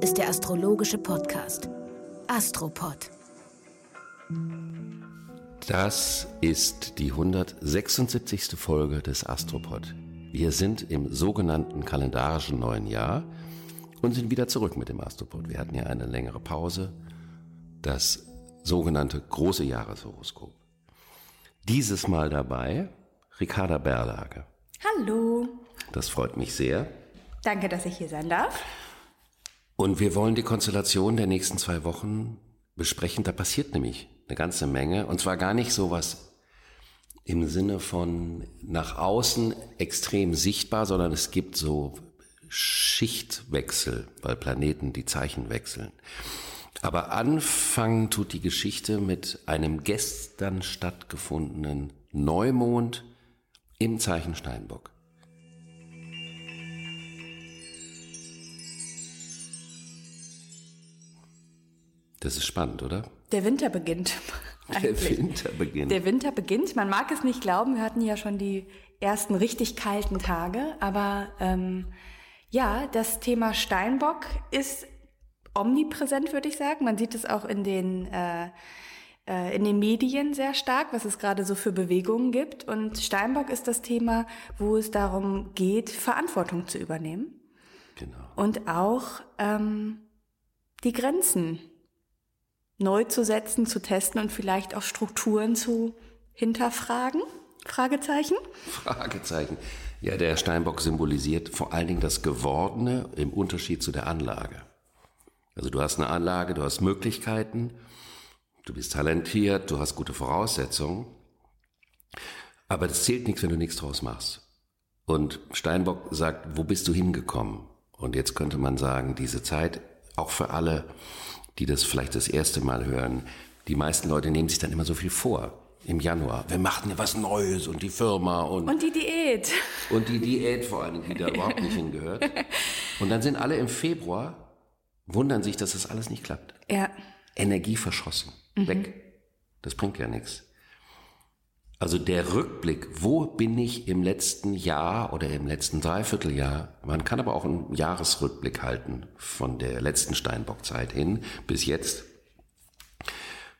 Ist der astrologische Podcast Astropod. Das ist die 176. Folge des Astropod. Wir sind im sogenannten kalendarischen neuen Jahr und sind wieder zurück mit dem Astropod. Wir hatten ja eine längere Pause, das sogenannte große Jahreshoroskop. Dieses Mal dabei Ricarda Berlage. Hallo. Das freut mich sehr. Danke, dass ich hier sein darf. Und wir wollen die Konstellation der nächsten zwei Wochen besprechen. Da passiert nämlich eine ganze Menge. Und zwar gar nicht so was im Sinne von nach außen extrem sichtbar, sondern es gibt so Schichtwechsel, weil Planeten die Zeichen wechseln. Aber anfangen tut die Geschichte mit einem gestern stattgefundenen Neumond im Zeichen Steinbock. Das ist spannend, oder? Der Winter beginnt. Der Winter beginnt. Der Winter beginnt. Man mag es nicht glauben, wir hatten ja schon die ersten richtig kalten Tage, aber ähm, ja, das Thema Steinbock ist omnipräsent, würde ich sagen. Man sieht es auch in den äh, äh, in den Medien sehr stark, was es gerade so für Bewegungen gibt. Und Steinbock ist das Thema, wo es darum geht, Verantwortung zu übernehmen. Genau. Und auch ähm, die Grenzen neu zu setzen, zu testen und vielleicht auch Strukturen zu hinterfragen? Fragezeichen? Fragezeichen. Ja, der Steinbock symbolisiert vor allen Dingen das Gewordene im Unterschied zu der Anlage. Also du hast eine Anlage, du hast Möglichkeiten, du bist talentiert, du hast gute Voraussetzungen, aber das zählt nichts, wenn du nichts draus machst. Und Steinbock sagt, wo bist du hingekommen? Und jetzt könnte man sagen, diese Zeit, auch für alle, die das vielleicht das erste Mal hören, die meisten Leute nehmen sich dann immer so viel vor im Januar. Wir machen ja was Neues und die Firma und. Und die Diät. Und die Diät vor allem, die da überhaupt nicht hingehört. Und dann sind alle im Februar, wundern sich, dass das alles nicht klappt. Ja. Energie verschossen. Mhm. Weg. Das bringt ja nichts. Also der Rückblick, wo bin ich im letzten Jahr oder im letzten Dreivierteljahr, man kann aber auch einen Jahresrückblick halten von der letzten Steinbockzeit hin bis jetzt.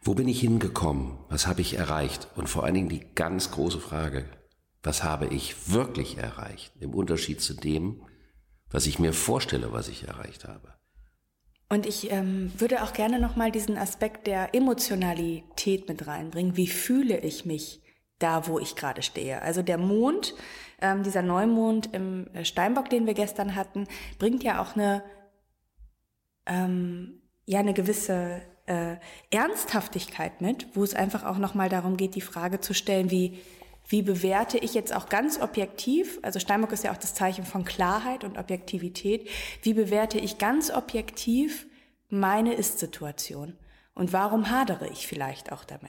Wo bin ich hingekommen? Was habe ich erreicht? Und vor allen Dingen die ganz große Frage, was habe ich wirklich erreicht? Im Unterschied zu dem, was ich mir vorstelle, was ich erreicht habe. Und ich ähm, würde auch gerne nochmal diesen Aspekt der Emotionalität mit reinbringen. Wie fühle ich mich? Da, wo ich gerade stehe. Also der Mond, ähm, dieser Neumond im äh, Steinbock, den wir gestern hatten, bringt ja auch eine, ähm, ja, eine gewisse äh, Ernsthaftigkeit mit, wo es einfach auch nochmal darum geht, die Frage zu stellen, wie, wie bewerte ich jetzt auch ganz objektiv, also Steinbock ist ja auch das Zeichen von Klarheit und Objektivität, wie bewerte ich ganz objektiv meine Ist-Situation? Und warum hadere ich vielleicht auch damit?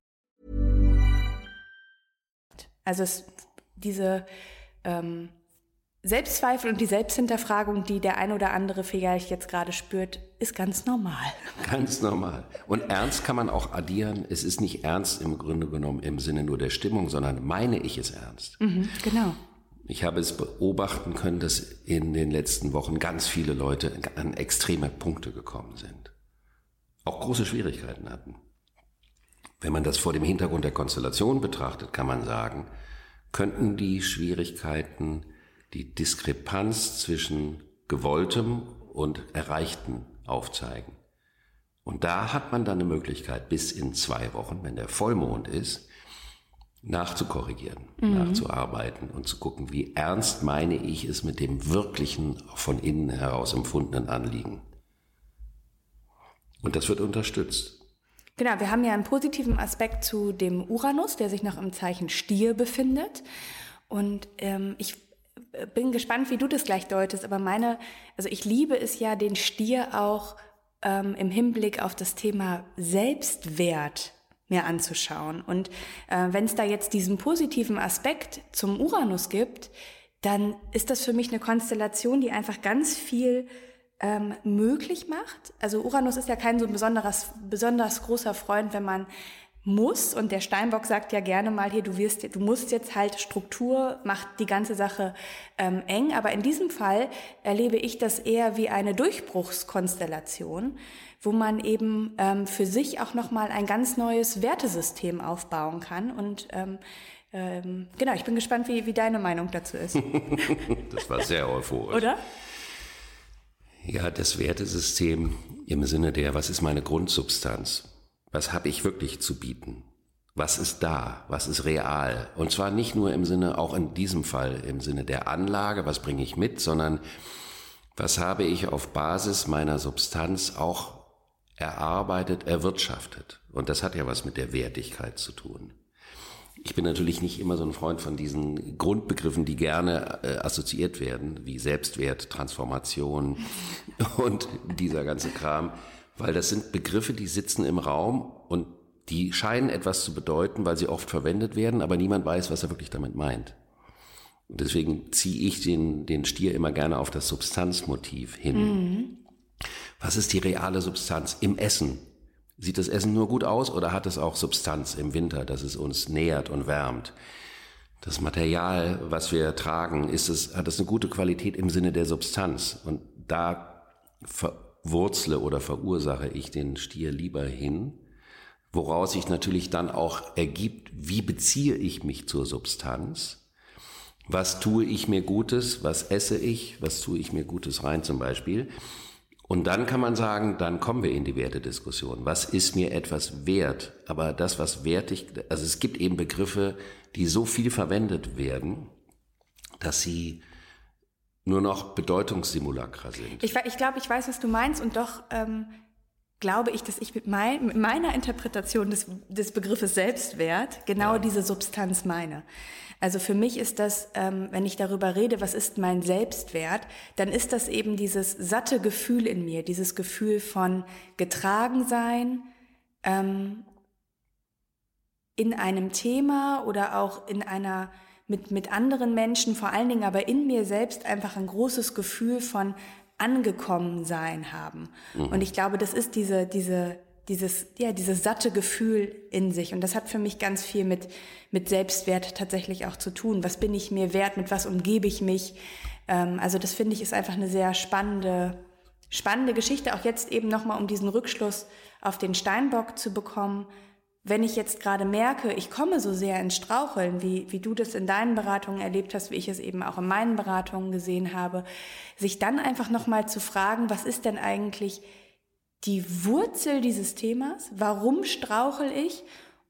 Also es, diese ähm, Selbstzweifel und die Selbsthinterfragung, die der ein oder andere vielleicht jetzt gerade spürt, ist ganz normal. Ganz normal. Und ernst kann man auch addieren. Es ist nicht ernst im Grunde genommen im Sinne nur der Stimmung, sondern meine ich es ernst. Mhm, genau. Ich habe es beobachten können, dass in den letzten Wochen ganz viele Leute an extreme Punkte gekommen sind. Auch große Schwierigkeiten hatten. Wenn man das vor dem Hintergrund der Konstellation betrachtet, kann man sagen, könnten die Schwierigkeiten die Diskrepanz zwischen gewolltem und erreichten aufzeigen. Und da hat man dann eine Möglichkeit, bis in zwei Wochen, wenn der Vollmond ist, nachzukorrigieren, mhm. nachzuarbeiten und zu gucken, wie ernst meine ich es mit dem wirklichen, von innen heraus empfundenen Anliegen. Und das wird unterstützt. Genau, wir haben ja einen positiven Aspekt zu dem Uranus, der sich noch im Zeichen Stier befindet. Und ähm, ich bin gespannt, wie du das gleich deutest, aber meine, also ich liebe es ja, den Stier auch ähm, im Hinblick auf das Thema Selbstwert mir anzuschauen. Und äh, wenn es da jetzt diesen positiven Aspekt zum Uranus gibt, dann ist das für mich eine Konstellation, die einfach ganz viel ähm, möglich macht. Also Uranus ist ja kein so besonderes, besonders großer Freund, wenn man muss und der Steinbock sagt ja gerne mal hier, du wirst, du musst jetzt halt Struktur, macht die ganze Sache ähm, eng, aber in diesem Fall erlebe ich das eher wie eine Durchbruchskonstellation, wo man eben ähm, für sich auch nochmal ein ganz neues Wertesystem aufbauen kann und ähm, ähm, genau, ich bin gespannt, wie, wie deine Meinung dazu ist. das war sehr euphorisch. Oder? Ja, das Wertesystem im Sinne der, was ist meine Grundsubstanz? Was habe ich wirklich zu bieten? Was ist da? Was ist real? Und zwar nicht nur im Sinne, auch in diesem Fall im Sinne der Anlage, was bringe ich mit, sondern was habe ich auf Basis meiner Substanz auch erarbeitet, erwirtschaftet? Und das hat ja was mit der Wertigkeit zu tun. Ich bin natürlich nicht immer so ein Freund von diesen Grundbegriffen, die gerne äh, assoziiert werden, wie Selbstwert, Transformation und dieser ganze Kram weil das sind Begriffe, die sitzen im Raum und die scheinen etwas zu bedeuten, weil sie oft verwendet werden, aber niemand weiß, was er wirklich damit meint. Und deswegen ziehe ich den, den Stier immer gerne auf das Substanzmotiv hin. Mhm. Was ist die reale Substanz im Essen? Sieht das Essen nur gut aus oder hat es auch Substanz im Winter, dass es uns nährt und wärmt? Das Material, was wir tragen, ist es, hat es eine gute Qualität im Sinne der Substanz? Und da wurzle oder verursache ich den Stier lieber hin, woraus sich natürlich dann auch ergibt, wie beziehe ich mich zur Substanz, was tue ich mir Gutes, was esse ich, was tue ich mir Gutes rein zum Beispiel. Und dann kann man sagen, dann kommen wir in die Wertediskussion. Was ist mir etwas wert? Aber das, was wertig, also es gibt eben Begriffe, die so viel verwendet werden, dass sie nur noch Bedeutungssimulakra sind. Ich, ich glaube, ich weiß, was du meinst und doch ähm, glaube ich, dass ich mit, mein, mit meiner Interpretation des, des Begriffes Selbstwert genau ja. diese Substanz meine. Also für mich ist das, ähm, wenn ich darüber rede, was ist mein Selbstwert, dann ist das eben dieses satte Gefühl in mir, dieses Gefühl von getragen sein, ähm, in einem Thema oder auch in einer mit, mit anderen Menschen, vor allen Dingen aber in mir selbst einfach ein großes Gefühl von angekommen sein haben. Mhm. Und ich glaube, das ist diese, diese, dieses, ja, dieses satte Gefühl in sich. Und das hat für mich ganz viel mit, mit Selbstwert tatsächlich auch zu tun. Was bin ich mir wert? Mit was umgebe ich mich? Ähm, also das finde ich ist einfach eine sehr spannende, spannende Geschichte. Auch jetzt eben nochmal, um diesen Rückschluss auf den Steinbock zu bekommen wenn ich jetzt gerade merke, ich komme so sehr ins Straucheln, wie, wie du das in deinen Beratungen erlebt hast, wie ich es eben auch in meinen Beratungen gesehen habe, sich dann einfach nochmal zu fragen, was ist denn eigentlich die Wurzel dieses Themas? Warum strauchel ich?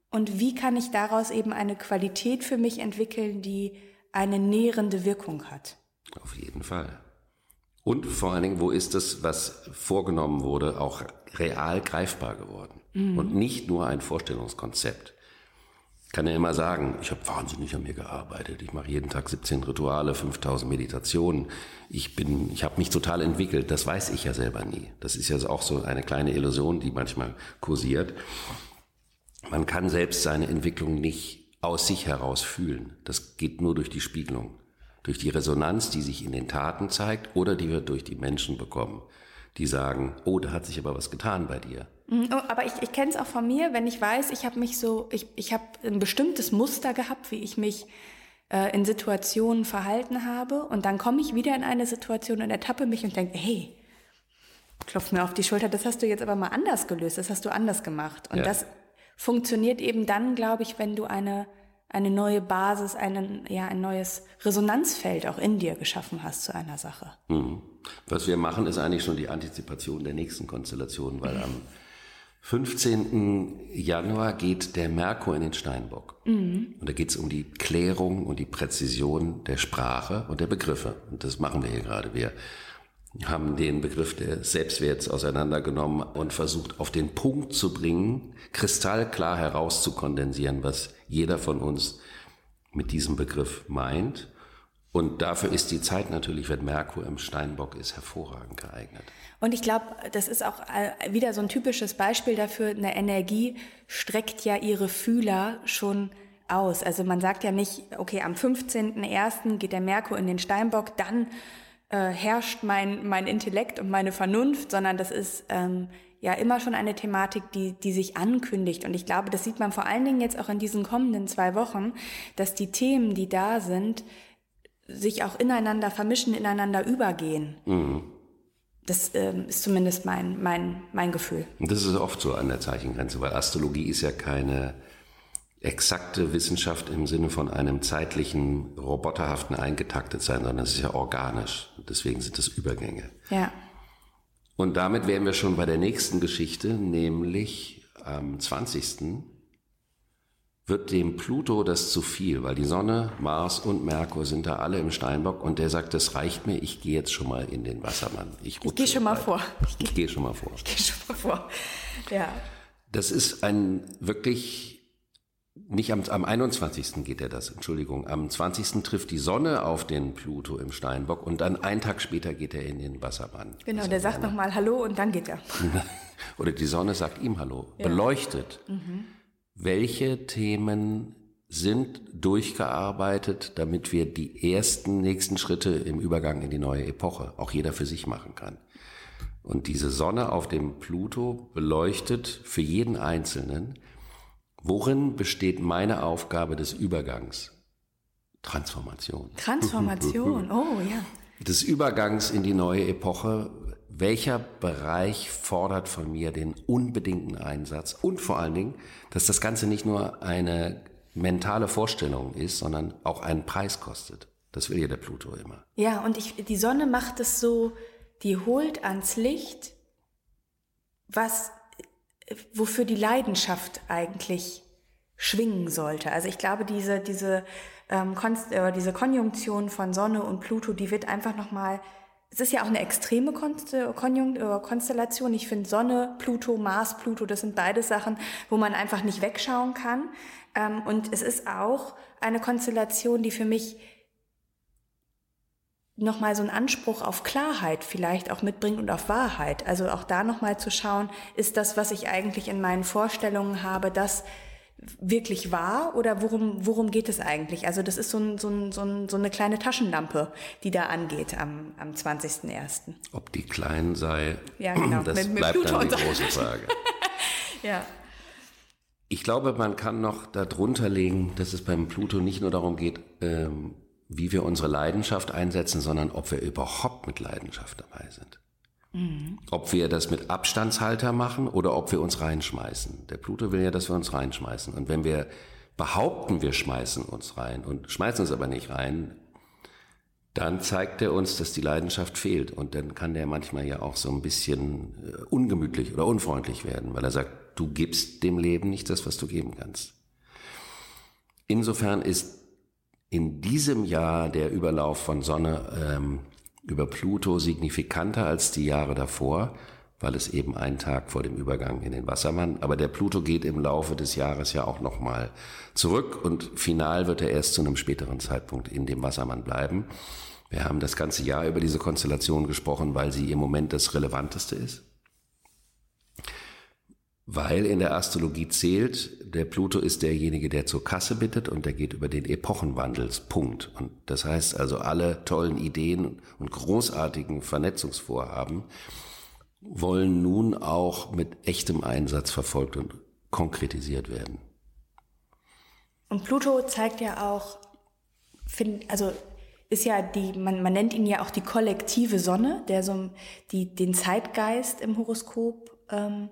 Und wie kann ich daraus eben eine Qualität für mich entwickeln, die eine nährende Wirkung hat? Auf jeden Fall. Und vor allen Dingen, wo ist das, was vorgenommen wurde, auch real greifbar geworden? Mhm. Und nicht nur ein Vorstellungskonzept. Kann ja immer sagen, ich habe wahnsinnig an mir gearbeitet. Ich mache jeden Tag 17 Rituale, 5000 Meditationen. Ich bin, ich habe mich total entwickelt. Das weiß ich ja selber nie. Das ist ja auch so eine kleine Illusion, die manchmal kursiert. Man kann selbst seine Entwicklung nicht aus sich heraus fühlen. Das geht nur durch die Spiegelung durch die Resonanz, die sich in den Taten zeigt oder die wir durch die Menschen bekommen, die sagen, oh, da hat sich aber was getan bei dir. Mhm, oh, aber ich, ich kenne es auch von mir, wenn ich weiß, ich habe mich so, ich, ich habe ein bestimmtes Muster gehabt, wie ich mich äh, in Situationen verhalten habe und dann komme ich wieder in eine Situation und ertappe mich und denke, hey, klopf mir auf die Schulter, das hast du jetzt aber mal anders gelöst, das hast du anders gemacht. Und ja. das funktioniert eben dann, glaube ich, wenn du eine eine neue Basis, einen, ja, ein neues Resonanzfeld auch in dir geschaffen hast zu einer Sache. Mhm. Was wir machen, ist eigentlich schon die Antizipation der nächsten Konstellation, weil am 15. Januar geht der Merkur in den Steinbock. Mhm. Und da geht es um die Klärung und die Präzision der Sprache und der Begriffe. Und das machen wir hier gerade. Wir haben den Begriff des Selbstwerts auseinandergenommen und versucht auf den Punkt zu bringen, kristallklar herauszukondensieren, was jeder von uns mit diesem Begriff meint Und dafür ist die Zeit natürlich, wenn Merkur im Steinbock ist, hervorragend geeignet. Und ich glaube, das ist auch äh, wieder so ein typisches Beispiel dafür, eine Energie streckt ja ihre Fühler schon aus. Also man sagt ja nicht, okay, am 15.01. geht der Merkur in den Steinbock, dann äh, herrscht mein, mein Intellekt und meine Vernunft, sondern das ist ähm, ja immer schon eine Thematik, die, die sich ankündigt. Und ich glaube, das sieht man vor allen Dingen jetzt auch in diesen kommenden zwei Wochen, dass die Themen, die da sind, sich auch ineinander vermischen, ineinander übergehen. Mhm. Das ähm, ist zumindest mein, mein, mein Gefühl. Das ist oft so an der Zeichengrenze, weil Astrologie ist ja keine exakte Wissenschaft im Sinne von einem zeitlichen, roboterhaften eingetaktet sein, sondern es ist ja organisch. Deswegen sind es Übergänge. Ja. Und damit wären wir schon bei der nächsten Geschichte, nämlich am 20. wird dem Pluto das zu viel, weil die Sonne, Mars und Merkur sind da alle im Steinbock und der sagt, das reicht mir, ich gehe jetzt schon mal in den Wassermann. Ich, ich gehe schon mal vor. Ich, ich gehe schon mal vor. Ich gehe schon mal vor. Ja. Das ist ein wirklich nicht am, am 21. geht er das, Entschuldigung. Am 20. trifft die Sonne auf den Pluto im Steinbock und dann einen Tag später geht er in den Wassermann. Genau, der sagt nochmal Hallo und dann geht er. Oder die Sonne sagt ihm Hallo, ja. beleuchtet. Mhm. Welche Themen sind durchgearbeitet, damit wir die ersten nächsten Schritte im Übergang in die neue Epoche auch jeder für sich machen kann. Und diese Sonne auf dem Pluto beleuchtet für jeden Einzelnen, Worin besteht meine Aufgabe des Übergangs? Transformation. Transformation, oh ja. Des Übergangs in die neue Epoche. Welcher Bereich fordert von mir den unbedingten Einsatz? Und vor allen Dingen, dass das Ganze nicht nur eine mentale Vorstellung ist, sondern auch einen Preis kostet. Das will ja der Pluto immer. Ja, und ich, die Sonne macht es so, die holt ans Licht, was wofür die Leidenschaft eigentlich schwingen sollte. Also ich glaube, diese, diese, ähm, Konst äh, diese Konjunktion von Sonne und Pluto, die wird einfach nochmal, es ist ja auch eine extreme Konjunkt äh, Konstellation. Ich finde Sonne, Pluto, Mars, Pluto, das sind beide Sachen, wo man einfach nicht wegschauen kann. Ähm, und es ist auch eine Konstellation, die für mich nochmal so einen Anspruch auf Klarheit vielleicht auch mitbringt und auf Wahrheit. Also auch da nochmal zu schauen, ist das, was ich eigentlich in meinen Vorstellungen habe, das wirklich wahr oder worum, worum geht es eigentlich? Also das ist so, ein, so, ein, so, ein, so eine kleine Taschenlampe, die da angeht am, am 20.01. Ob die klein sei, ja, genau. das mit, mit bleibt Pluto dann die große Frage. ja. Ich glaube, man kann noch darunter legen, dass es beim Pluto nicht nur darum geht, ähm, wie wir unsere Leidenschaft einsetzen, sondern ob wir überhaupt mit Leidenschaft dabei sind. Mhm. Ob wir das mit Abstandshalter machen oder ob wir uns reinschmeißen. Der Pluto will ja, dass wir uns reinschmeißen. Und wenn wir behaupten, wir schmeißen uns rein und schmeißen uns aber nicht rein, dann zeigt er uns, dass die Leidenschaft fehlt. Und dann kann der manchmal ja auch so ein bisschen äh, ungemütlich oder unfreundlich werden, weil er sagt, du gibst dem Leben nicht das, was du geben kannst. Insofern ist in diesem Jahr der Überlauf von Sonne ähm, über Pluto signifikanter als die Jahre davor, weil es eben ein Tag vor dem Übergang in den Wassermann. Aber der Pluto geht im Laufe des Jahres ja auch nochmal zurück und final wird er erst zu einem späteren Zeitpunkt in dem Wassermann bleiben. Wir haben das ganze Jahr über diese Konstellation gesprochen, weil sie im Moment das Relevanteste ist. Weil in der Astrologie zählt, der Pluto ist derjenige, der zur Kasse bittet und der geht über den Epochenwandelspunkt. Und das heißt also, alle tollen Ideen und großartigen Vernetzungsvorhaben wollen nun auch mit echtem Einsatz verfolgt und konkretisiert werden. Und Pluto zeigt ja auch, also ist ja die, man, man nennt ihn ja auch die kollektive Sonne, der so die, den Zeitgeist im Horoskop ähm,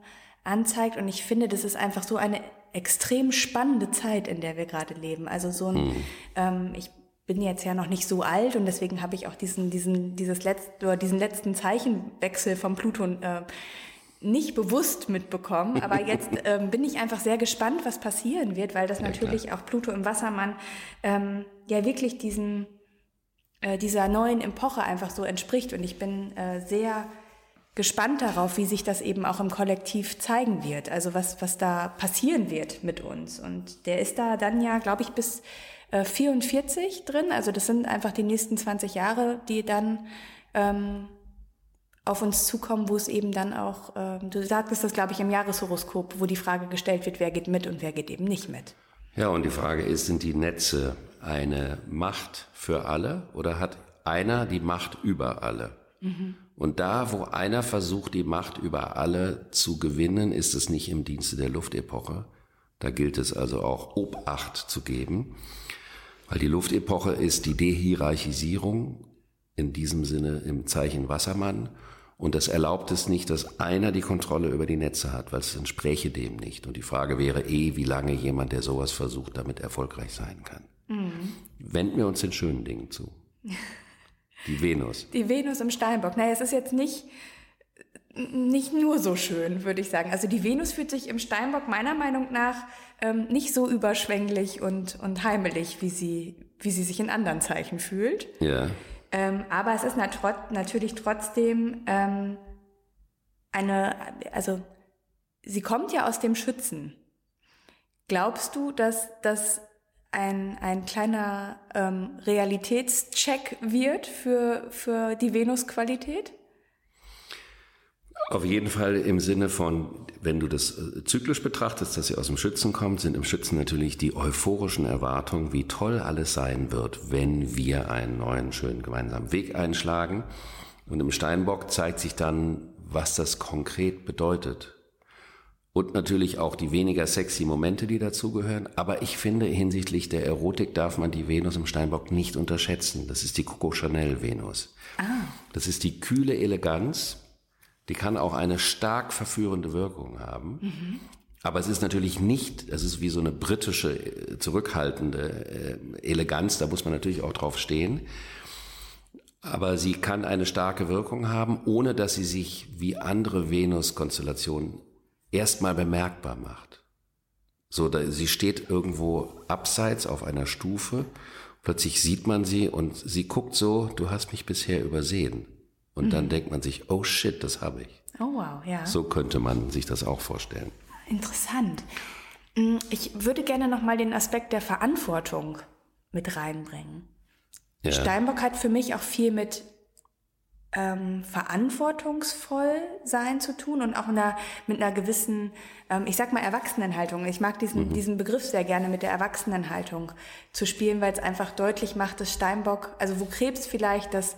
anzeigt. Und ich finde, das ist einfach so eine extrem spannende Zeit, in der wir gerade leben. Also so ein, mhm. ähm, ich bin jetzt ja noch nicht so alt und deswegen habe ich auch diesen, diesen, dieses letzte, oder diesen letzten Zeichenwechsel vom Pluton äh, nicht bewusst mitbekommen. Aber jetzt ähm, bin ich einfach sehr gespannt, was passieren wird, weil das ja, natürlich klar. auch Pluto im Wassermann ähm, ja wirklich diesen, äh, dieser neuen Epoche einfach so entspricht. Und ich bin äh, sehr gespannt darauf, wie sich das eben auch im Kollektiv zeigen wird. Also was, was da passieren wird mit uns. Und der ist da dann ja, glaube ich, bis äh, 44 drin. Also das sind einfach die nächsten 20 Jahre, die dann ähm, auf uns zukommen, wo es eben dann auch, ähm, du sagtest das, glaube ich, im Jahreshoroskop, wo die Frage gestellt wird, wer geht mit und wer geht eben nicht mit. Ja, und die Frage ist, sind die Netze eine Macht für alle oder hat einer die Macht über alle? Mhm. Und da, wo einer versucht, die Macht über alle zu gewinnen, ist es nicht im Dienste der Luftepoche. Da gilt es also auch Obacht zu geben, weil die Luftepoche ist die Dehierarchisierung in diesem Sinne im Zeichen Wassermann und das erlaubt es nicht, dass einer die Kontrolle über die Netze hat, weil es entspräche dem nicht. Und die Frage wäre eh, wie lange jemand, der sowas versucht, damit erfolgreich sein kann. Mhm. Wenden wir uns den schönen Dingen zu. Die Venus. Die Venus im Steinbock. Naja, es ist jetzt nicht, nicht nur so schön, würde ich sagen. Also die Venus fühlt sich im Steinbock meiner Meinung nach ähm, nicht so überschwänglich und, und heimelig, wie sie, wie sie sich in anderen Zeichen fühlt. Ja. Ähm, aber es ist nat natürlich trotzdem ähm, eine, also sie kommt ja aus dem Schützen. Glaubst du, dass das ein, ein kleiner ähm, Realitätscheck wird für, für die Venus-Qualität? Auf jeden Fall im Sinne von, wenn du das äh, zyklisch betrachtest, dass sie aus dem Schützen kommt, sind im Schützen natürlich die euphorischen Erwartungen, wie toll alles sein wird, wenn wir einen neuen, schönen gemeinsamen Weg einschlagen. Und im Steinbock zeigt sich dann, was das konkret bedeutet. Und natürlich auch die weniger sexy Momente, die dazugehören. Aber ich finde, hinsichtlich der Erotik darf man die Venus im Steinbock nicht unterschätzen. Das ist die Coco Chanel Venus. Ah. Das ist die kühle Eleganz, die kann auch eine stark verführende Wirkung haben. Mhm. Aber es ist natürlich nicht, es ist wie so eine britische, äh, zurückhaltende äh, Eleganz, da muss man natürlich auch drauf stehen. Aber sie kann eine starke Wirkung haben, ohne dass sie sich wie andere Venus-Konstellationen erstmal bemerkbar macht. So, da, sie steht irgendwo abseits auf einer Stufe, plötzlich sieht man sie und sie guckt so, du hast mich bisher übersehen. Und mhm. dann denkt man sich, oh shit, das habe ich. Oh wow, ja. So könnte man sich das auch vorstellen. Interessant. Mm, ich würde gerne nochmal den Aspekt der Verantwortung mit reinbringen. Ja. Steinbock hat für mich auch viel mit ähm, verantwortungsvoll sein zu tun und auch einer, mit einer gewissen, ähm, ich sag mal, Erwachsenenhaltung. Ich mag diesen, mhm. diesen Begriff sehr gerne mit der Erwachsenenhaltung zu spielen, weil es einfach deutlich macht, dass Steinbock, also wo Krebs vielleicht das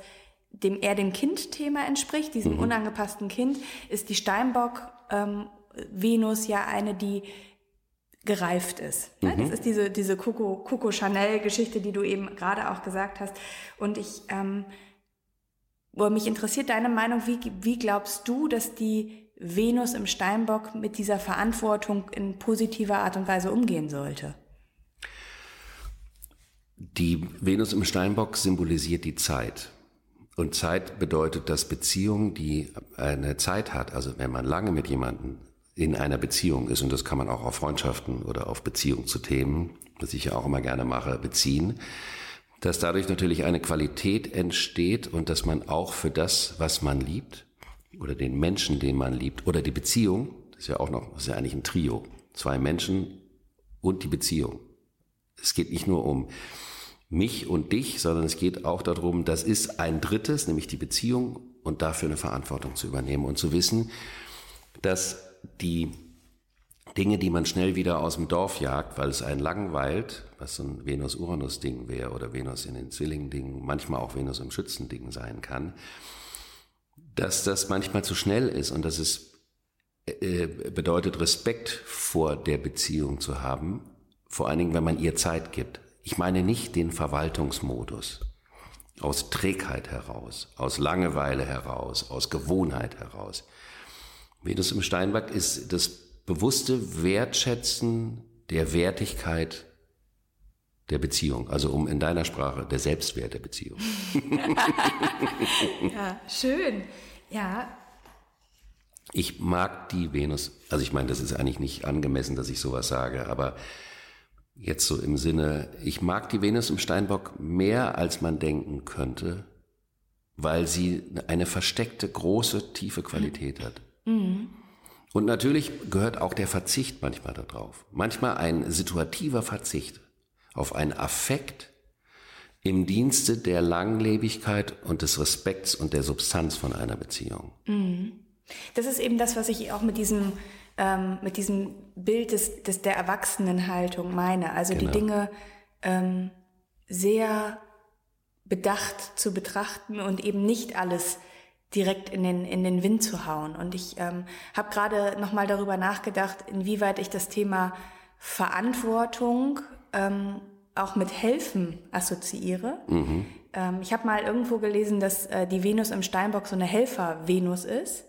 dem eher dem Kind-Thema entspricht, diesem mhm. unangepassten Kind, ist die Steinbock ähm, Venus ja eine, die gereift ist. Ne? Mhm. Das ist diese, diese Coco, Coco Chanel-Geschichte, die du eben gerade auch gesagt hast. Und ich, ähm, wo mich interessiert deine Meinung, wie, wie glaubst du, dass die Venus im Steinbock mit dieser Verantwortung in positiver Art und Weise umgehen sollte? Die Venus im Steinbock symbolisiert die Zeit. Und Zeit bedeutet, dass Beziehung, die eine Zeit hat, also wenn man lange mit jemandem in einer Beziehung ist, und das kann man auch auf Freundschaften oder auf Beziehung zu Themen, was ich ja auch immer gerne mache, beziehen, dass dadurch natürlich eine Qualität entsteht und dass man auch für das, was man liebt, oder den Menschen, den man liebt, oder die Beziehung, das ist ja auch noch, das ist ja eigentlich ein Trio, zwei Menschen und die Beziehung. Es geht nicht nur um mich und dich, sondern es geht auch darum, das ist ein drittes, nämlich die Beziehung und dafür eine Verantwortung zu übernehmen und zu wissen, dass die Dinge, die man schnell wieder aus dem Dorf jagt, weil es einen langweilt, was so ein Venus-Uranus-Ding wäre oder Venus in den Zwilling-Ding, manchmal auch Venus im Schützen-Ding sein kann, dass das manchmal zu schnell ist und dass es äh, bedeutet, Respekt vor der Beziehung zu haben, vor allen Dingen, wenn man ihr Zeit gibt. Ich meine nicht den Verwaltungsmodus. Aus Trägheit heraus, aus Langeweile heraus, aus Gewohnheit heraus. Venus im Steinbock ist das bewusste Wertschätzen der Wertigkeit der Beziehung, also um in deiner Sprache der Selbstwert der Beziehung. ja, schön. Ja. Ich mag die Venus, also ich meine, das ist eigentlich nicht angemessen, dass ich sowas sage, aber Jetzt so im Sinne, ich mag die Venus im Steinbock mehr, als man denken könnte, weil sie eine versteckte, große, tiefe Qualität hat. Mhm. Und natürlich gehört auch der Verzicht manchmal darauf. Manchmal ein situativer Verzicht. auf einen Affekt im Dienste der Langlebigkeit und des Respekts und der Substanz von einer Beziehung. Das ist eben das, was ich auch mit diesem, ähm, mit diesem Bild des, des, der Erwachsenenhaltung meine. Also Genau. die Dinge ähm, sehr bedacht zu betrachten und eben nicht alles direkt in den, in den Wind zu hauen. Und ich ähm, habe gerade nochmal darüber nachgedacht, inwieweit ich das Thema Verantwortung ähm, auch mit Helfen assoziiere. Ähm, ich habe mal irgendwo gelesen, dass äh, die Venus im Steinbock so eine Helfer-Venus ist.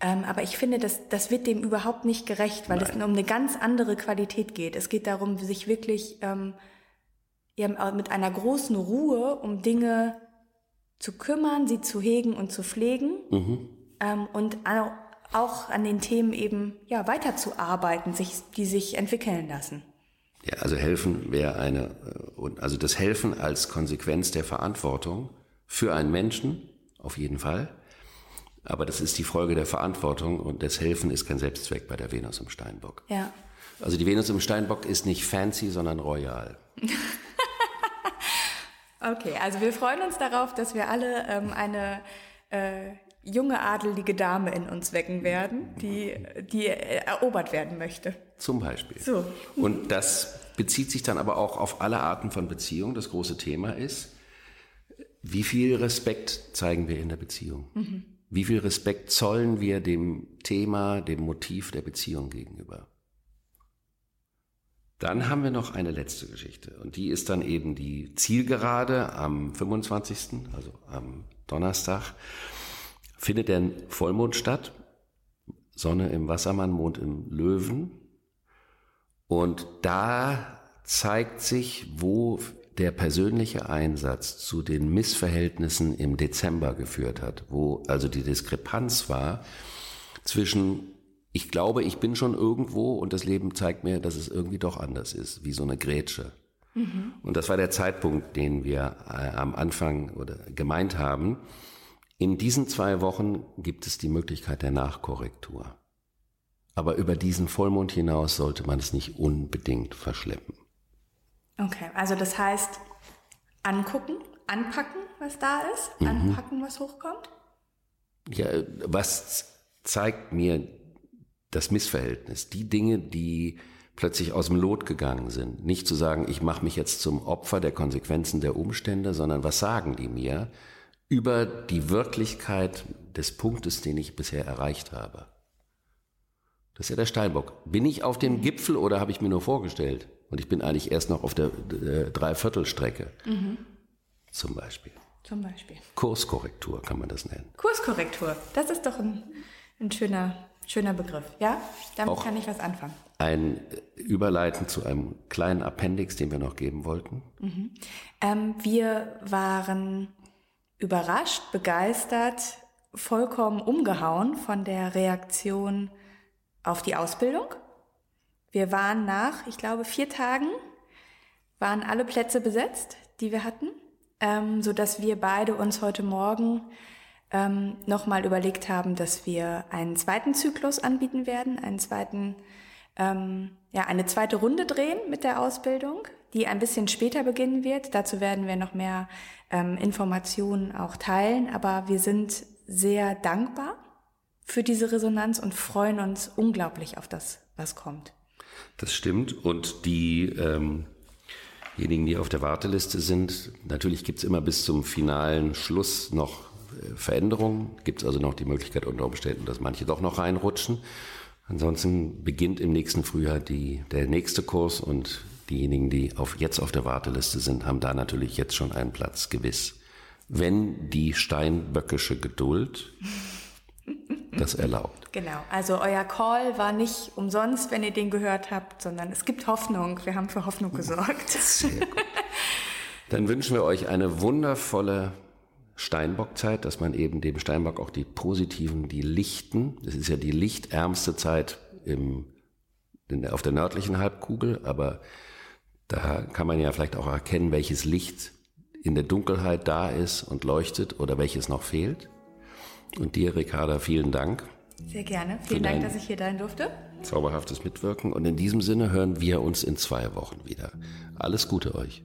Ähm, aber ich finde, das, das wird dem überhaupt nicht gerecht, weil es um eine ganz andere Qualität geht. Es geht darum, sich wirklich ähm, ja, mit einer großen Ruhe um Dinge zu kümmern, sie zu hegen und zu pflegen ähm, und au- auch an den Themen eben ja, weiterzuarbeiten, sich, die sich entwickeln lassen. Ja, also helfen wäre eine, äh, und also das Helfen als Konsequenz der Verantwortung für einen Menschen, auf jeden Fall. Aber das ist die Folge der Verantwortung und das Helfen ist kein Selbstzweck bei der Venus im Steinbock. Ja. Also die Venus im Steinbock ist nicht fancy, sondern royal. Okay, also wir freuen uns darauf, dass wir alle ähm, eine äh, junge adelige Dame in uns wecken werden, die, die erobert werden möchte. Zum Beispiel. So. Und das bezieht sich dann aber auch auf alle Arten von Beziehungen. Das große Thema ist, wie viel Respekt zeigen wir in der Beziehung? Wie viel Respekt zollen wir dem Thema, dem Motiv der Beziehung gegenüber? Dann haben wir noch eine letzte Geschichte und die ist dann eben die Zielgerade am 25., also am Donnerstag, findet der Vollmond statt. Sonne im Wassermann, Mond im Löwen. Und da zeigt sich, wo der persönliche Einsatz zu den Missverhältnissen im Dezember geführt hat, wo also die Diskrepanz war zwischen, ich glaube, ich bin schon irgendwo und das Leben zeigt mir, dass es irgendwie doch anders ist, wie so eine Grätsche. Und das war der Zeitpunkt, den wir äh, am Anfang oder gemeint haben. In diesen zwei Wochen gibt es die Möglichkeit der Nachkorrektur. Aber über diesen Vollmond hinaus sollte man es nicht unbedingt verschleppen. Okay, also das heißt, angucken, anpacken, was da ist, anpacken, was hochkommt. Ja, was zeigt mir das Missverhältnis? Die Dinge, die plötzlich aus dem Lot gegangen sind. Nicht zu sagen, ich mache mich jetzt zum Opfer der Konsequenzen der Umstände, sondern was sagen die mir über die Wirklichkeit des Punktes, den ich bisher erreicht habe? Das ist ja der Steinbock. Bin ich auf dem Gipfel oder habe ich mir nur vorgestellt? Und ich bin eigentlich erst noch auf der äh, Dreiviertelstrecke. Zum Beispiel. Zum Beispiel. Kurskorrektur kann man das nennen. Kurskorrektur, das ist doch ein, ein schöner, schöner Begriff. Ja, damit Auch- kann ich was anfangen. ein Überleiten zu einem kleinen Appendix, den wir noch geben wollten. Ähm, wir waren überrascht, begeistert, vollkommen umgehauen von der Reaktion auf die Ausbildung. Wir waren nach, ich glaube, vier Tagen, waren alle Plätze besetzt, die wir hatten, ähm, so dass wir beide uns heute Morgen ähm, nochmal überlegt haben, dass wir einen zweiten Zyklus anbieten werden, einen zweiten, ähm, ja, eine zweite Runde drehen mit der Ausbildung, die ein bisschen später beginnen wird. Dazu werden wir noch mehr ähm, Informationen auch teilen, aber wir sind sehr dankbar für diese Resonanz und freuen uns unglaublich auf das, was kommt. Das stimmt. Und die ähm, diejenigen, die auf der Warteliste sind, natürlich gibt es immer bis zum finalen Schluss noch Veränderungen. Gibt es also noch die Möglichkeit unter Umständen, dass manche doch noch reinrutschen. Ansonsten beginnt im nächsten Frühjahr die, der nächste Kurs und diejenigen, die auf, jetzt auf der Warteliste sind, haben da natürlich jetzt schon einen Platz gewiss. Wenn die steinböckische Geduld das erlaubt. Genau, also euer Call war nicht umsonst, wenn ihr den gehört habt, sondern es gibt Hoffnung. Wir haben für Hoffnung gesorgt. Sehr gut. Dann wünschen wir euch eine wundervolle Steinbockzeit, dass man eben dem Steinbock auch die positiven, die lichten, das ist ja die lichtärmste Zeit im, in auf der nördlichen Halbkugel, aber da kann man ja vielleicht auch erkennen, welches Licht in der Dunkelheit da ist und leuchtet oder welches noch fehlt. Und dir, Ricarda, vielen Dank Sehr gerne. Vielen Dank, dass ich hier sein durfte. zauberhaftes Mitwirken. Und in diesem Sinne hören wir uns in zwei Wochen wieder. Alles Gute euch.